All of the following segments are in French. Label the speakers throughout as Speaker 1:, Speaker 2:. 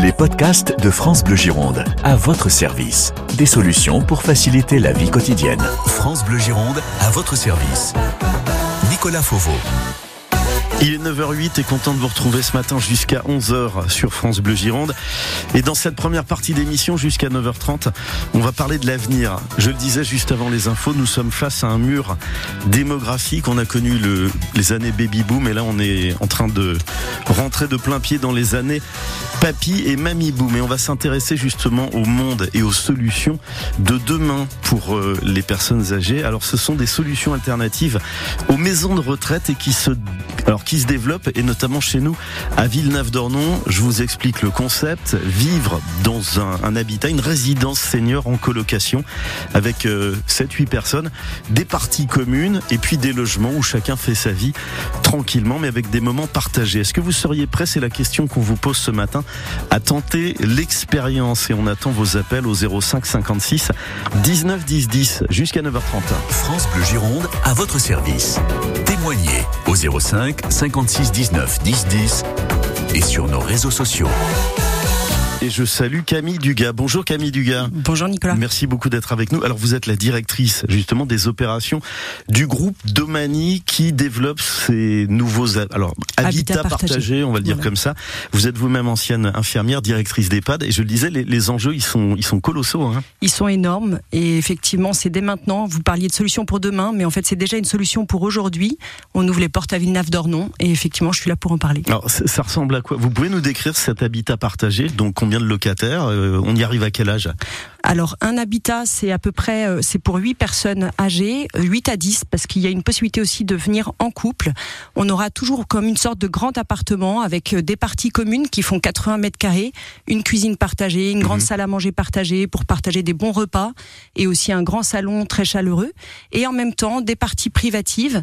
Speaker 1: Les podcasts de France Bleu Gironde, à votre service. Des solutions pour faciliter la vie quotidienne. France Bleu Gironde, à votre service. Nicolas Fauveau.
Speaker 2: Il est 9h08 et content de vous retrouver ce matin jusqu'à 11h sur France Bleu Gironde. Et dans cette première partie d'émission jusqu'à 9h30, on va parler de l'avenir. Je le disais juste avant les infos, nous sommes face à un mur démographique. On a connu le, les années baby boom et là on est en train de rentrer de plein pied dans les années papy et mamie boom. Et on va s'intéresser justement au monde et aux solutions de demain pour euh, les personnes âgées. Alors ce sont des solutions alternatives aux maisons de retraite et qui se alors qui se développe et notamment chez nous à Villeneuve-d'Ornon. Je vous explique le concept vivre dans un, habitat, une résidence senior en colocation avec euh, 7-8 personnes, des parties communes et puis des logements où chacun fait sa vie tranquillement mais avec des moments partagés. Est-ce que vous seriez prêt? C'est la question qu'on vous pose ce matin à tenter l'expérience et on attend vos appels au 05 56 19 10 10 jusqu'à 9h30.
Speaker 1: France Bleu Gironde, à votre service. Témoignez au 05 56 19 10 10 et sur nos réseaux sociaux.
Speaker 2: Et je salue Camille Dugas. Bonjour Camille Dugas.
Speaker 3: Bonjour Nicolas.
Speaker 2: Merci beaucoup d'être avec nous. Alors vous êtes la directrice justement des opérations du groupe Domani qui développe ces nouveaux alors habitats
Speaker 3: Habitat
Speaker 2: partagés,
Speaker 3: partagé.
Speaker 2: on va le dire
Speaker 3: Voilà.
Speaker 2: comme ça. Vous êtes vous-même ancienne infirmière, directrice d'EHPAD et je le disais les, les enjeux ils sont ils sont colossaux hein.
Speaker 3: Ils sont énormes et effectivement, c'est dès maintenant. Vous parliez de solution pour demain, mais en fait, c'est déjà une solution pour aujourd'hui. On ouvre les portes à Villeneuve-d'Ornon et effectivement, je suis là pour en parler.
Speaker 2: Alors ça, ça ressemble à quoi? Vous pouvez nous décrire cet habitat partagé? Donc combien de locataires Euh, On y arrive à quel âge?
Speaker 3: Alors, un habitat, c'est à peu près, euh, c'est pour 8 personnes âgées, euh, 8 à 10, parce qu'il y a une possibilité aussi de venir en couple. On aura toujours comme une sorte de grand appartement avec euh, des parties communes qui font 80 mètres carrés, une cuisine partagée, une grande salle à manger partagée pour partager des bons repas et aussi un grand salon très chaleureux. Et en même temps, des parties privatives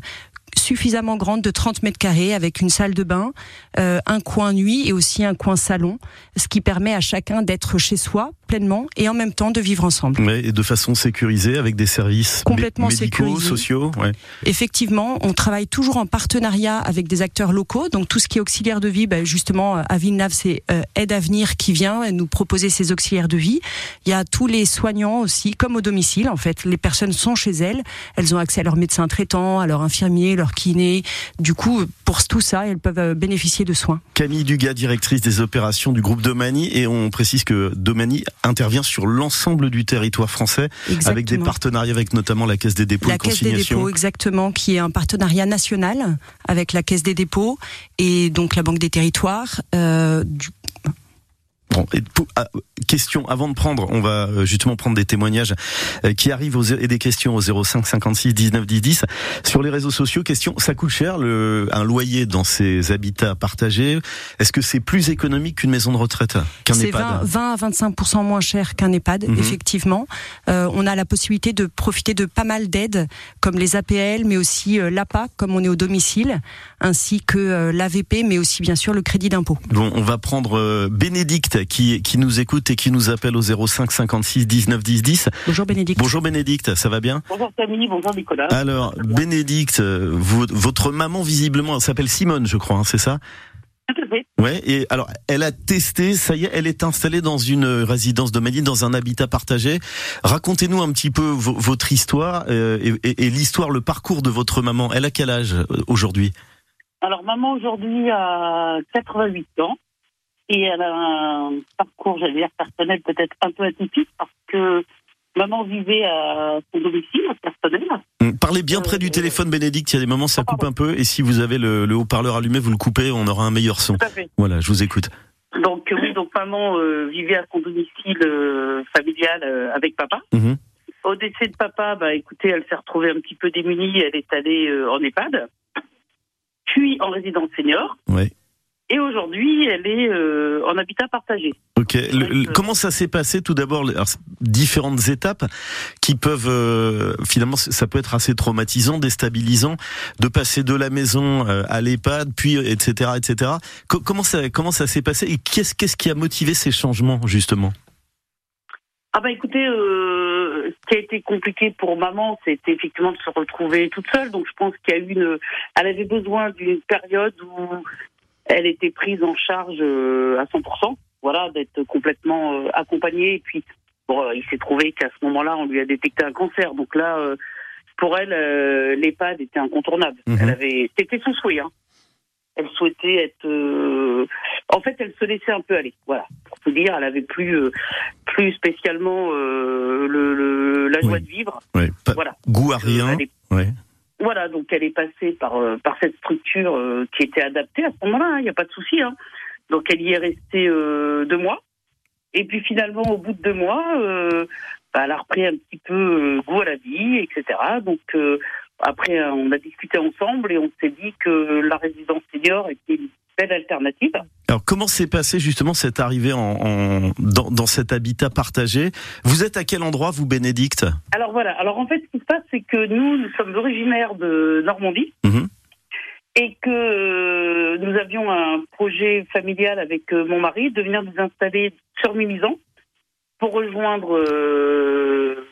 Speaker 3: suffisamment grandes de 30 mètres carrés avec une salle de bain, euh, un coin nuit et aussi un coin salon, ce qui permet à chacun d'être chez soi pleinement et en même temps de vivre ensemble.
Speaker 2: Ouais, et de façon sécurisée avec des services
Speaker 3: Complètement
Speaker 2: médicaux,
Speaker 3: sécurisés.
Speaker 2: sociaux. Ouais.
Speaker 3: Effectivement, on travaille toujours en partenariat avec des acteurs locaux, donc tout ce qui est auxiliaire de vie, ben, justement à Villeneuve, c'est euh, Aide Avenir qui vient nous proposer ces auxiliaires de vie. Il y a tous les soignants aussi, comme au domicile en fait. Les personnes sont chez elles, elles ont accès à leur médecin traitant, à leur infirmier, leur kiné. Du coup, pour tout ça, elles peuvent euh, bénéficier de soins.
Speaker 2: Camille Dugas, directrice des opérations du groupe Domani, et on précise que Domani intervient sur l'ensemble du territoire français
Speaker 3: Exactement.
Speaker 2: avec des partenariats avec notamment la Caisse des dépôts
Speaker 3: La
Speaker 2: et
Speaker 3: Caisse des dépôts, exactement, qui est un partenariat national avec la Caisse des dépôts et donc la Banque des territoires. Euh, du-
Speaker 2: Bon, ah, question avant de prendre, on va euh, justement prendre des témoignages euh, qui arrivent aux, et des questions au 05 56 19 10 10 sur les réseaux sociaux. Question, ça coûte cher le, un loyer dans ces habitats partagés? Est-ce que c'est plus économique qu'une maison de retraite, qu'un
Speaker 3: C'est
Speaker 2: EHPAD?
Speaker 3: 20, 20 à 25 moins cher qu'un EHPAD,
Speaker 2: Mhm.
Speaker 3: effectivement. Euh, on a la possibilité de profiter de pas mal d'aides, comme les APL, mais aussi l'APA, comme on est au domicile, ainsi que l'AVP, mais aussi bien sûr le crédit d'impôt.
Speaker 2: Bon, on va prendre Bénédicte qui, qui nous écoute et qui nous appelle au 05 56 19 10 10.
Speaker 3: Bonjour Bénédicte.
Speaker 2: Bonjour Bénédicte, ça va bien?
Speaker 4: Bonjour Camille, bonjour Nicolas.
Speaker 2: Alors, Bénédicte, vo- votre maman visiblement elle s'appelle Simone, je crois, hein, c'est ça?
Speaker 4: Tout à fait.
Speaker 2: Ouais, et alors elle a testé, ça y est, elle est installée dans une résidence de Manille, dans un habitat partagé. Racontez-nous un petit peu vo- votre histoire euh, et, et- et l'histoire, le parcours de votre maman. Elle a quel âge euh, aujourd'hui?
Speaker 4: Alors maman aujourd'hui a 88 ans et elle a un parcours, j'allais dire personnel peut-être un peu atypique parce que maman vivait à son domicile personnel.
Speaker 2: Hum, Parlez bien près du
Speaker 4: euh,
Speaker 2: téléphone, Bénédicte. Il y a des moments ça
Speaker 4: Ah,
Speaker 2: coupe un peu, et si vous avez le, le haut-parleur allumé, vous le coupez, on aura un meilleur son.
Speaker 4: Tout à fait.
Speaker 2: Voilà, je vous écoute.
Speaker 4: Donc euh, oui, donc maman euh, vivait à son domicile euh, familial euh, avec papa.
Speaker 2: Mhm.
Speaker 4: Au décès de papa, bah écoutez, elle s'est retrouvée un petit peu démunie, elle est allée en EHPAD, puis en résidence senior.
Speaker 2: Ouais.
Speaker 4: Et aujourd'hui, elle est euh, en habitat partagé.
Speaker 2: Ok. Le- le-
Speaker 4: Oui, euh,
Speaker 2: comment ça s'est passé tout d'abord différentes étapes qui peuvent euh, finalement ça peut être assez traumatisant, déstabilisant de passer de la maison à l'EHPAD, puis etc etc. Co- comment ça comment ça s'est passé et qu'est-ce qu'est-ce qui a motivé ces changements justement?
Speaker 4: Ah bah écoutez, euh, ce qui a été compliqué pour maman, c'était effectivement de se retrouver toute seule. Donc je pense qu'il y a eu une, elle avait besoin d'une période où elle était prise en charge euh, à 100%. voilà, d'être complètement euh, accompagné. Et puis, bon, il s'est trouvé qu'à ce moment-là, on lui a détecté un cancer. Donc là, pour elle, l'EHPAD était incontournable.
Speaker 2: Mhm.
Speaker 4: Elle avait, c'était son souhait. Hein. Elle souhaitait être. En fait, elle se laissait un peu aller. Voilà, pour tout dire, elle avait plus, plus spécialement le, le, la joie
Speaker 2: Oui.
Speaker 4: de vivre.
Speaker 2: Pas-
Speaker 4: Voilà.
Speaker 2: Goût à
Speaker 4: Euh,
Speaker 2: rien.
Speaker 4: est-
Speaker 2: Ouais.
Speaker 4: Voilà, donc elle est passée par, euh, par cette structure euh, qui était adaptée à ce moment-là, il n'y a pas de souci. Hein. Donc elle y est restée euh, deux mois. Et puis finalement, au bout de deux mois, euh, bah, elle a repris un petit peu goût à la vie, etc. Donc euh, après, on a discuté ensemble et on s'est dit que la résidence senior était une belle alternative.
Speaker 2: Alors comment s'est passé justement cette arrivée en, en- dans, dans cet habitat partagé? Vous êtes à quel endroit vous Bénédicte?
Speaker 4: Alors voilà. Alors en fait, se passe, c'est que nous, nous sommes originaires de Normandie.
Speaker 2: Mhm.
Speaker 4: Et que euh, nous avions un projet familial avec euh, mon mari de venir nous installer sur Mimizan pour rejoindre euh,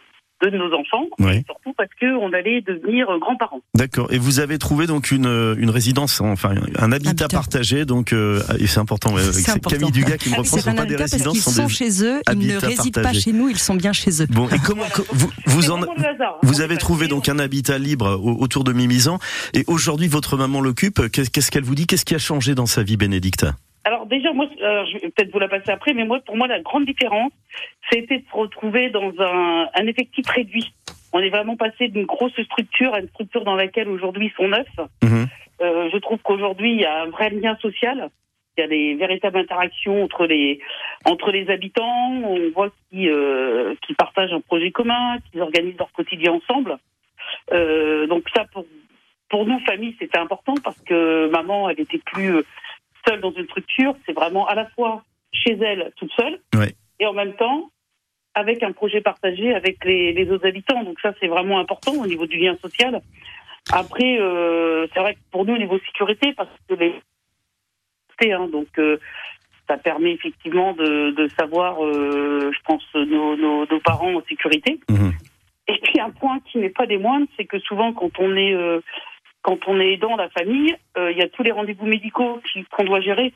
Speaker 4: de nos enfants,
Speaker 2: Oui.
Speaker 4: et surtout parce que on allait devenir euh, grands-parents.
Speaker 2: D'accord. Et vous avez trouvé donc une, euh, une résidence, enfin un habitat
Speaker 3: Habitat.
Speaker 2: partagé, donc euh, et c'est important. ouais,
Speaker 3: C'est important.
Speaker 2: Camille Dugas qui me
Speaker 3: Ah,
Speaker 2: reprend. Ce
Speaker 3: C'est
Speaker 2: sont
Speaker 3: un
Speaker 2: pas des
Speaker 3: habitat parce
Speaker 2: résidences,
Speaker 3: qu'ils
Speaker 2: ce sont des.
Speaker 3: chez eux, ils ne résident pas chez nous, ils sont bien chez eux.
Speaker 2: Bon, et comment
Speaker 4: Voilà.
Speaker 2: vous en
Speaker 4: hasard.
Speaker 2: vous
Speaker 4: On
Speaker 2: avez trouvé donc un habitat libre au- autour de Mimizan et aujourd'hui votre maman l'occupe. Qu'est- Qu'est-ce qu'elle vous dit? Qu'est-ce qui a changé dans sa vie, Bénédicte?
Speaker 4: Alors déjà, moi, euh, je vais peut-être vous la passer après, mais moi, pour moi, la grande différence, c'était de se retrouver dans un, un effectif réduit. On est vraiment passé d'une grosse structure à une structure dans laquelle aujourd'hui ils sont neuf.
Speaker 2: Mhm.
Speaker 4: Euh, je trouve qu'aujourd'hui, il y a un vrai lien social. Il y a des véritables interactions entre les entre les habitants. On voit qu'ils euh, qu'ils partagent un projet commun, qu'ils organisent leur quotidien ensemble. Euh, donc ça, pour pour nous, famille, c'était important parce que maman, elle était plus euh, seule dans une structure. C'est vraiment à la fois chez elle, toute seule, et en même temps avec un projet partagé avec les, les autres habitants. Donc ça, c'est vraiment important au niveau du lien social. Après, euh, c'est vrai que pour nous, au niveau sécurité, parce que les hein, donc euh, ça permet effectivement de, de savoir, euh, je pense, nos, nos, nos parents en sécurité.
Speaker 2: Mhm.
Speaker 4: Et puis un point qui n'est pas des moindres, c'est que souvent quand on est quand on est dans la famille, euh, il y a tous les rendez-vous médicaux qu'on doit gérer.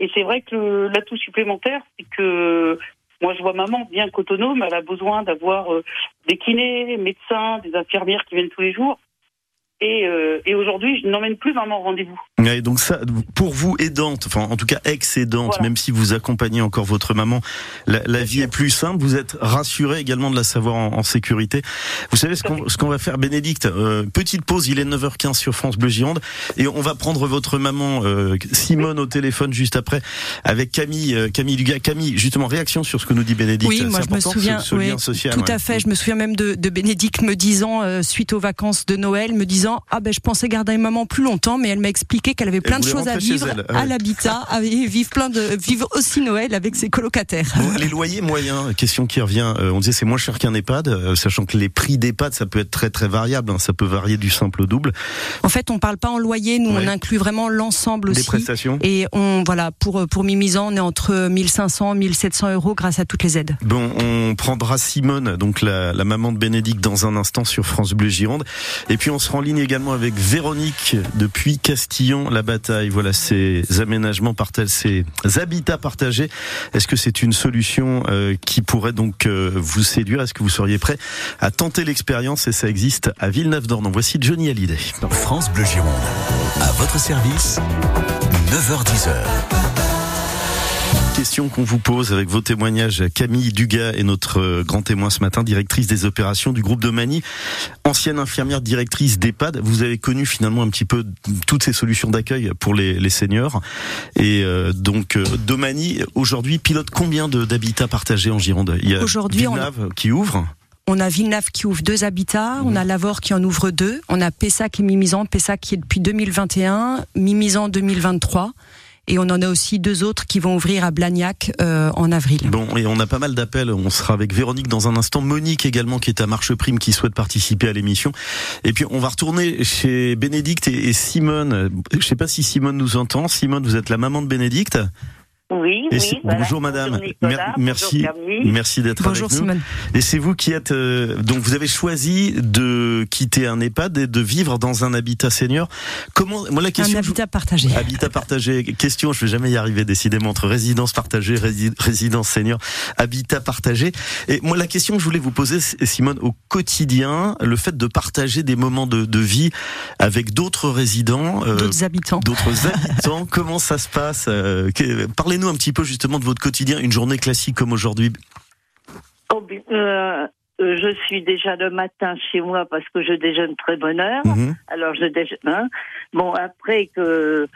Speaker 4: Et c'est vrai que l'atout supplémentaire, c'est que moi je vois maman bien qu'autonome, elle a besoin d'avoir euh, des kinés, médecins, des infirmières qui viennent tous les jours. Et, euh, et aujourd'hui, je n'emmène plus maman au rendez-vous.
Speaker 2: Ouais, donc ça, pour vous aidante, enfin en tout cas ex-aidante,
Speaker 4: Voilà.
Speaker 2: même si vous accompagnez encore votre maman, la, la vie est plus simple. Vous êtes rassuré également de la savoir en, en sécurité. Vous savez ce qu'on ce qu'on va faire, Bénédicte euh, Petite pause, il est 9h15 sur France Bleu Gironde, et on va prendre votre maman euh, Simone au téléphone juste après avec Camille euh, Camille Dugas. Camille, justement réaction sur ce que nous dit Bénédicte.
Speaker 3: Oui, moi
Speaker 2: C'est
Speaker 3: je me souviens,
Speaker 2: ce, ce
Speaker 3: oui,
Speaker 2: lien social.
Speaker 3: tout
Speaker 2: ouais.
Speaker 3: à fait. Je me souviens même de, de Bénédicte me disant euh, suite aux vacances de Noël, me disant ah ben je pensais garder maman plus longtemps, mais elle m'a expliqué qu'elle avait plein de choses à vivre
Speaker 2: elle,
Speaker 3: à l'habitat, et vivre plein de vivre aussi Noël avec ses colocataires.
Speaker 2: Bon, les loyers moyens, question qui revient. euh, on disait c'est moins cher qu'un EHPAD, euh, sachant que les prix d'EHPAD ça peut être très très variable, hein, ça peut varier du simple au double.
Speaker 3: En fait, on parle pas en loyer, nous
Speaker 2: Ouais.
Speaker 3: on inclut vraiment l'ensemble
Speaker 2: Des
Speaker 3: aussi.
Speaker 2: prestations.
Speaker 3: Et on voilà pour pour Mimizan, on est entre 1500 1700 euros grâce à toutes les aides.
Speaker 2: Bon, on prendra Simone, donc la, la maman de Bénédicte, dans un instant sur France Bleu Gironde. Et puis on sera en ligne également avec Véronique depuis Castillon, la bataille. Voilà ces aménagements partagés, ces habitats partagés. Est-ce que c'est une solution euh, qui pourrait donc euh, vous séduire? Est-ce que vous seriez prêt à tenter l'expérience? Et ça existe à Villeneuve-d'Ornon. Voici Johnny Hallyday.
Speaker 1: France Bleu Gironde. À votre service, 9h10h.
Speaker 2: Question qu'on vous pose avec vos témoignages. Camille Dugas est notre euh, grand témoin ce matin, directrice des opérations du groupe Domani, ancienne infirmière directrice d'EHPAD. Vous avez connu finalement un petit peu toutes ces solutions d'accueil pour les, les seniors. Et euh, donc euh, Domani, aujourd'hui, pilote combien de- d'habitats partagés en Gironde? Il y a
Speaker 3: on-
Speaker 2: Villeneuve qui ouvre.
Speaker 3: On a Villeneuve qui ouvre deux habitats, on a Lavore qui en ouvre deux, on a Pessac et Mimizan, Pessac qui est depuis 2021, Mimizan 2023, et on en a aussi deux autres qui vont ouvrir à Blagnac euh, en avril.
Speaker 2: Bon, et on a pas mal d'appels. On sera avec Véronique dans un instant. Monique également, qui est à Marche Prime, qui souhaite participer à l'émission. Et puis, on va retourner chez Bénédicte et, Simone. Je sais pas si Simone nous entend. Simone, vous êtes la maman de Bénédicte.
Speaker 4: Oui, oui.
Speaker 2: c'est-
Speaker 4: voilà.
Speaker 2: bonjour madame,
Speaker 4: Bonjour Nicolas,
Speaker 2: Mer- merci,
Speaker 4: bonjour
Speaker 2: merci d'être avec
Speaker 3: Bonjour
Speaker 2: nous.
Speaker 3: Simone.
Speaker 2: Et c'est vous qui êtes euh, donc vous avez choisi de quitter un EHPAD et de vivre dans un habitat senior. Comment moi la question
Speaker 3: Un
Speaker 2: je-
Speaker 3: habitat partagé.
Speaker 2: Habitat partagé. Question, je vais jamais y arriver décidément entre résidence partagée, rési- résidence senior, habitat partagé. Et moi, la question que je voulais vous poser, Simone, au quotidien, le fait de partager des moments de, de vie avec d'autres résidents, euh,
Speaker 3: D'autres habitants.
Speaker 2: d'autres habitants, comment ça se passe euh, que- Un petit peu justement de votre quotidien, une journée classique comme aujourd'hui.
Speaker 4: Oh, bien, euh, euh, je suis déjà le matin chez moi parce que je déjeune très bonne heure.
Speaker 2: Mhm.
Speaker 4: Alors je déjeune. hein. Bon, après que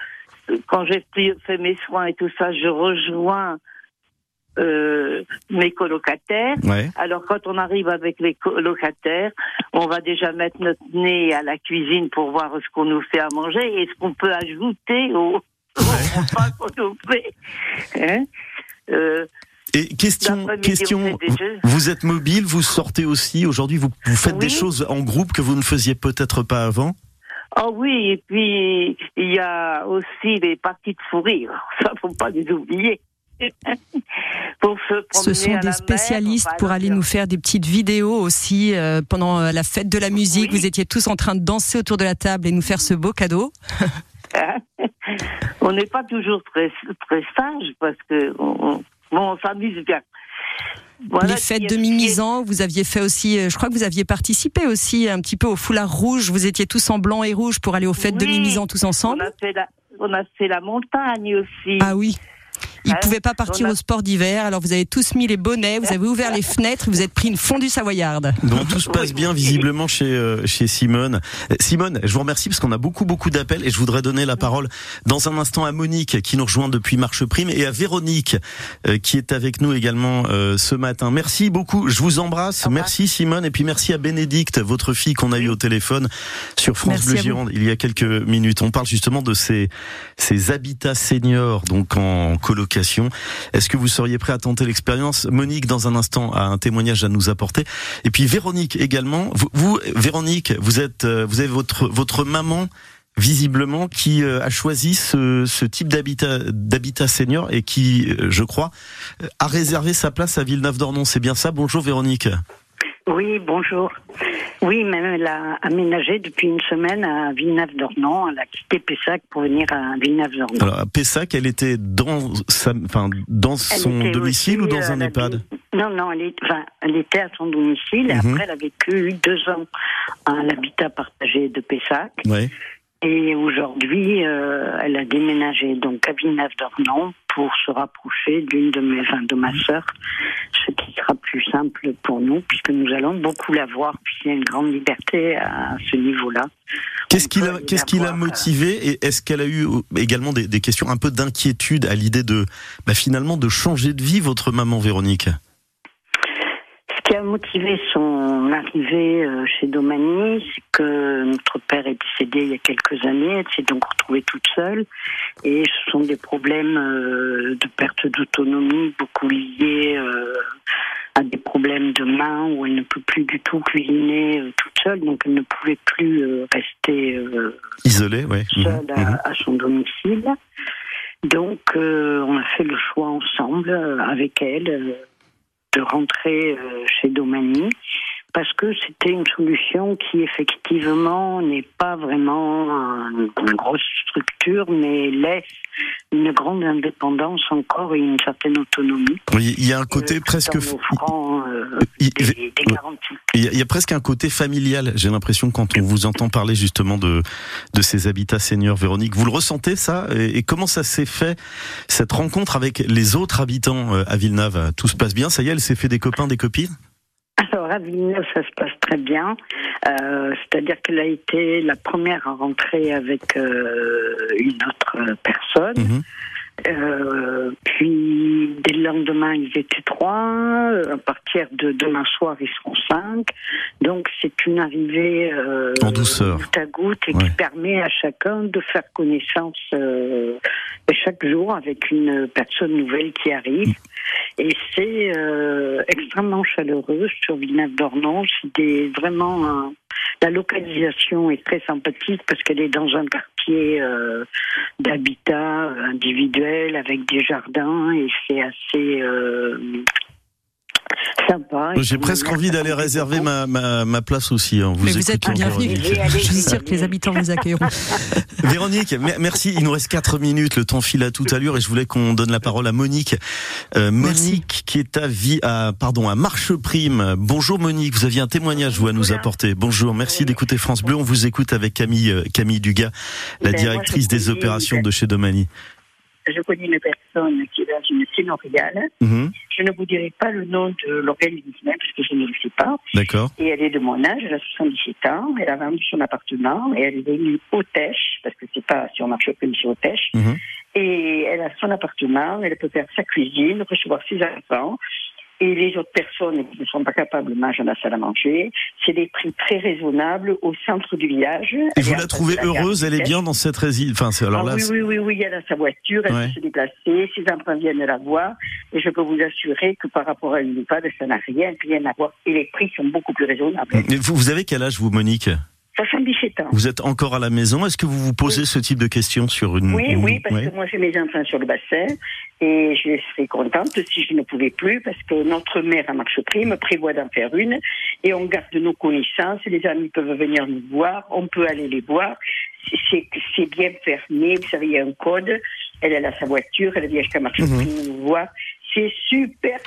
Speaker 4: quand j'ai fait mes soins et tout ça, je rejoins euh, mes colocataires.
Speaker 2: Ouais.
Speaker 4: Alors quand on arrive avec les colocataires, on va déjà mettre notre nez à la cuisine pour voir ce qu'on nous fait à manger et ce qu'on peut ajouter au, fait. Hein Euh,
Speaker 2: Et question, question. Vous êtes mobile, vous sortez aussi. Aujourd'hui, vous, vous faites des
Speaker 4: Oui.
Speaker 2: choses en groupe que vous ne faisiez peut-être pas avant.
Speaker 4: Ah oui, et puis il y a aussi les parties de fou rire. Ça, faut pas les oublier. pour se
Speaker 3: Ce sont des spécialistes pour aller nous faire des petites vidéos aussi euh, pendant euh, la fête de la musique.
Speaker 4: Oui.
Speaker 3: Vous étiez tous en train de danser autour de la table et nous faire ce beau cadeau.
Speaker 4: hein. on n'est pas toujours très très sage parce que on, on- bon, on s'amuse bien. Voilà
Speaker 3: les fêtes de Mimizan, vous aviez fait aussi, euh, je crois que vous aviez participé aussi un petit peu au foulard rouge. Vous étiez tous en blanc et rouge pour aller aux fêtes de. Mimizan tous
Speaker 4: On
Speaker 3: ensemble.
Speaker 4: a fait la on a fait la montagne aussi.
Speaker 3: Ah oui. Ils
Speaker 4: Hein,
Speaker 3: pouvaient pas partir au sport d'hiver, alors vous avez tous mis les bonnets, vous avez ouvert les fenêtres, vous êtes pris une fondue savoyarde.
Speaker 2: Bon, tout se passe bien visiblement chez euh, chez Simone. Euh, Simone, je vous remercie parce qu'on a beaucoup beaucoup d'appels et je voudrais donner la parole dans un instant à Monique qui nous rejoint depuis Marche Prime et à Véronique euh, qui est avec nous également euh, ce matin. Merci beaucoup, je vous embrasse. Merci Simone et puis merci à Bénédicte, votre fille qu'on a eu au téléphone sur France
Speaker 3: Merci
Speaker 2: Bleu. Gironde il y a quelques minutes. On parle justement de ces ces habitats seniors donc en colocation. Est-ce que vous seriez prêt à tenter l'expérience? Monique, dans un instant, a un témoignage à nous apporter. Et puis Véronique également. Vous, Véronique, vous êtes, euh, vous avez votre votre maman visiblement qui euh, a choisi ce, ce type d'habitat d'habitat senior et qui, euh, je crois, a réservé sa place à Villeneuve-d'Ornon. C'est bien ça? Bonjour Véronique.
Speaker 5: Oui, bonjour. Oui, même elle a aménagé depuis une semaine à Villeneuve-d'Ornon. Elle a quitté Pessac pour venir à Villeneuve-d'Ornon.
Speaker 2: Alors à Pessac, elle était dans sa, enfin dans son domicile
Speaker 5: aussi,
Speaker 2: ou dans
Speaker 5: euh,
Speaker 2: un
Speaker 5: elle
Speaker 2: EHPAD?
Speaker 5: Non, non, elle, est, enfin, elle était à son domicile et
Speaker 2: Mhm.
Speaker 5: après elle a vécu deux ans à l'habitat partagé de Pessac.
Speaker 2: Ouais.
Speaker 5: Et aujourd'hui, euh, elle a déménagé donc à Villeneuve-d'Ornon pour se rapprocher d'une de mes, enfin, de ma sœur, ce qui sera plus simple pour nous puisque nous allons beaucoup la voir puisqu'il y a une grande liberté à ce niveau-là.
Speaker 2: Qu'est-ce qui l'a, qu'est-ce qui
Speaker 5: la euh,
Speaker 2: motivé et est-ce qu'elle a eu également des, des questions un peu d'inquiétude à l'idée de, bah, finalement, de changer de vie, votre maman Véronique?
Speaker 5: Motivé son arrivée euh, chez Domani, c'est que notre père est décédé il y a quelques années, elle s'est donc retrouvée toute seule, et ce sont des problèmes euh, de perte d'autonomie, beaucoup liés euh, à des problèmes de main, où elle ne peut plus du tout cuisiner euh, toute seule, donc elle ne pouvait plus euh, rester euh,
Speaker 2: Isolée, ouais. Mhm,
Speaker 5: seule à,
Speaker 2: mhm.
Speaker 5: à son domicile. Donc, on a fait le choix ensemble, avec elle, de rentrer euh, chez Domani, parce que c'était une solution qui, effectivement, n'est pas vraiment un- une grosse structure, mais laisse une grande indépendance encore et une certaine autonomie.
Speaker 2: Oui, il y a un côté
Speaker 5: euh, tout
Speaker 2: presque,
Speaker 5: en
Speaker 2: f-
Speaker 5: offrant euh,
Speaker 2: il-
Speaker 5: des, des garanties.
Speaker 2: il y a- il y a presque un côté familial. J'ai l'impression quand on vous entend parler justement de de ces habitats seniors, Véronique. Vous le ressentez ça? Et, et comment ça s'est fait cette rencontre avec les autres habitants euh, à Villeneuve? Tout se passe bien Ça y est, elle s'est fait des copains, des copines?
Speaker 5: Alors à ça se passe très bien. Euh, C'est-à-dire qu'elle a été la première à rentrer avec euh, une autre personne.
Speaker 2: Mhm.
Speaker 5: Euh, puis dès le lendemain, ils étaient trois. Euh, À partir de demain soir, ils seront cinq. Donc c'est une arrivée euh,
Speaker 2: En douceur.
Speaker 5: goutte à goutte et
Speaker 2: Ouais.
Speaker 5: qui permet à chacun de faire connaissance euh, chaque jour avec une personne nouvelle qui arrive. Et c'est euh, extrêmement chaleureux sur Villeneuve-d'Ornon. C'est vraiment un-
Speaker 6: La localisation est très sympathique parce qu'elle est dans un quartier euh, d'habitat individuel avec des jardins et c'est assez euh, sympa.
Speaker 2: J'ai presque envie d'aller réserver ma, ma, ma, place aussi. Hein.
Speaker 3: Vous Mais vous êtes bienvenue. Je suis sûr que les habitants vous accueilleront.
Speaker 2: Véronique, merci. Il nous reste 4 minutes. Le temps file à toute allure et je voulais qu'on donne la parole à Monique. Euh, Monique qui est à vie, à, pardon, à Marche Prime. Bonjour Monique, vous aviez un témoignage vous à nous apporter. Bonjour, merci d'écouter France Bleu. On vous écoute avec Camille, euh, Camille Dugas, la ben, directrice des opérations de chez Domani
Speaker 6: je connais une personne qui est dans une sénoriale. Mhm. Je ne vous dirai pas le nom de l'organisme parce que je ne le sais pas.
Speaker 2: D'accord.
Speaker 6: Et elle est de mon âge, elle a 77 ans, elle a vendu son appartement et elle est venue au Tèche, parce que c'est pas sur marché c'est au Tèche. Mhm. Et elle a son appartement, elle peut faire sa cuisine, recevoir ses enfants et les autres personnes qui ne sont pas capables manger dans la salle à manger. C'est des prix très raisonnables au centre du village.
Speaker 2: Et vous la trouvez heureuse Elle est bien dans cette résidence enfin, alors
Speaker 6: ah oui, oui, oui, oui, elle a sa voiture, elle peut se déplacer, ses enfants viennent la voir. Et je peux vous assurer que par rapport à une EHPAD, ça n'a rien, rien à voir. Et les prix sont beaucoup plus raisonnables.
Speaker 2: Vous, vous avez quel âge, vous, Monique?
Speaker 6: 77 ans.
Speaker 2: Vous êtes encore à la maison. Est-ce que vous vous posez ce type de questions sur une...
Speaker 6: Oui, oui, parce que moi j'ai mes enfants sur le bassin et je serais contente si je ne pouvais plus parce que notre mère à Marche Prime prévoit d'en faire une et on garde nos connaissances. Les amis peuvent venir nous voir, on peut aller les voir. C'est bien fermé, vous savez, il y a un code. Elle, elle a sa voiture, elle vient jusqu'à Marche mhm. Prime nous voir c'est super,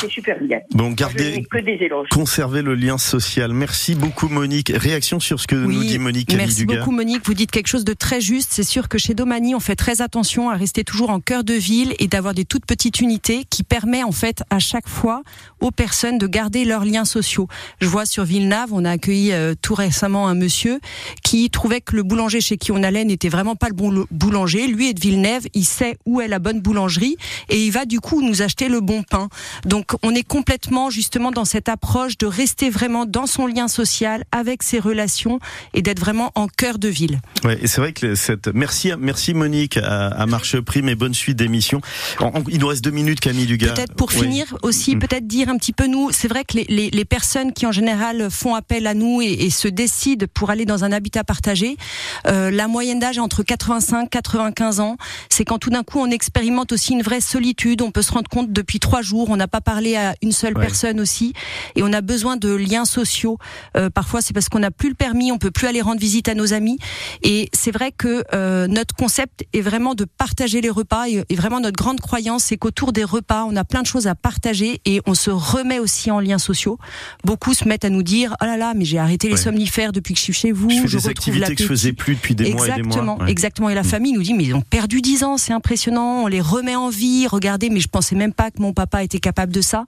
Speaker 6: c'est super bien.
Speaker 2: Bon, gardez,
Speaker 6: que des éloges.
Speaker 2: conservez le lien social. Merci beaucoup, Monique. Réaction sur ce que nous dit Monique.
Speaker 3: Merci beaucoup, Monique. Vous dites quelque chose de très juste. C'est sûr que chez Domani, on fait très attention à rester toujours en cœur de ville et d'avoir des toutes petites unités qui permet en fait à chaque fois aux personnes de garder leurs liens sociaux. Je vois sur Villeneuve, on a accueilli euh, tout récemment un monsieur qui trouvait que le boulanger chez qui on allait n'était vraiment pas le bon boulanger. Lui est de Villeneuve, il sait où est la bonne boulangerie et il va du coup nous acheter le bon pain. Donc on est complètement justement dans cette approche de rester vraiment dans son lien social avec ses relations et d'être vraiment en cœur de ville.
Speaker 2: Ouais, et c'est vrai que cette merci merci Monique à, Marche Prime et bonne suite d'émission. Il nous reste deux minutes Camille Dugas.
Speaker 3: Peut-être pour finir aussi mm. peut-être dire un petit peu nous, c'est vrai que les, les, les, personnes qui en général font appel à nous et, et se décident pour aller dans un habitat partagé, euh, la moyenne d'âge est entre 85 95 ans. C'est quand tout d'un coup on expérimente aussi une vraie solitude, on peut se rendre compte depuis trois jours. On n'a pas parlé à une seule personne aussi, et on a besoin de liens sociaux. Euh, parfois, c'est parce qu'on n'a plus le permis, on peut plus aller rendre visite à nos amis. Et c'est vrai que euh, notre concept est vraiment de partager les repas. Et, vraiment, notre grande croyance, c'est qu'autour des repas, on a plein de choses à partager et on se remet aussi en liens sociaux. Beaucoup se mettent à nous dire oh là là, mais j'ai arrêté les somnifères depuis que je suis chez vous.
Speaker 2: Je fais des activités que je faisais plus depuis des
Speaker 3: mois
Speaker 2: et des mois.
Speaker 3: Exactement. Et la mm. famille nous dit mais ils ont perdu 10 ans, c'est impressionnant. On les remet en vie. Regardez, mais je pensais même pas que mon papa était capable de ça.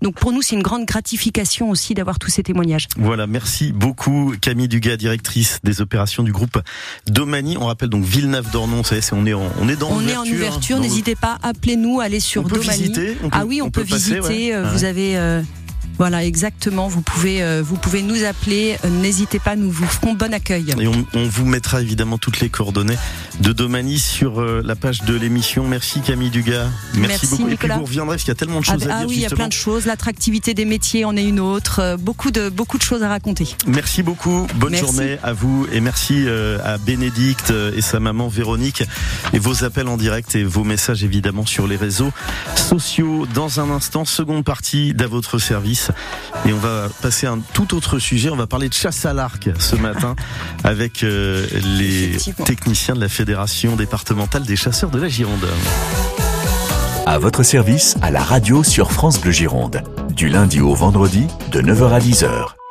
Speaker 3: Donc pour nous, c'est une grande gratification aussi d'avoir tous ces témoignages.
Speaker 2: Voilà, merci beaucoup Camille Dugas, directrice des opérations du groupe Domani. On rappelle donc Villeneuve-d'Ornon, on est, on est, on est dans
Speaker 3: On est en ouverture, n'hésitez pas, appelez-nous, allez sur
Speaker 2: on peut
Speaker 3: Domani.
Speaker 2: Visiter,
Speaker 3: ah oui, on, peut, visiter. Euh, vous avez euh, voilà, exactement. Vous pouvez, euh, vous pouvez nous appeler. Euh, n'hésitez pas, nous vous ferons bon accueil.
Speaker 2: Et on, on, vous mettra évidemment toutes les coordonnées de Domani sur euh, la page de l'émission. Merci Camille Dugas.
Speaker 3: Merci,
Speaker 2: beaucoup.
Speaker 3: Nicolas.
Speaker 2: Et puis vous reviendrez parce qu'il y a tellement de choses
Speaker 3: ah,
Speaker 2: à dire.
Speaker 3: Ah oui, il y a plein de choses. L'attractivité des métiers en est une autre. Beaucoup de, beaucoup de choses à raconter.
Speaker 2: Merci beaucoup. Bonne journée à vous et merci à Bénédicte et sa maman Véronique et vos appels en direct et vos messages évidemment sur les réseaux sociaux. Dans un instant, seconde partie d'à votre service et on va passer à un tout autre sujet. On va parler de chasse à l'arc ce matin avec euh, les techniciens de la Fédération départementale des chasseurs de la Gironde.
Speaker 1: À votre service, à la radio sur France Bleu Gironde. Du lundi au vendredi, de 9h à 10h.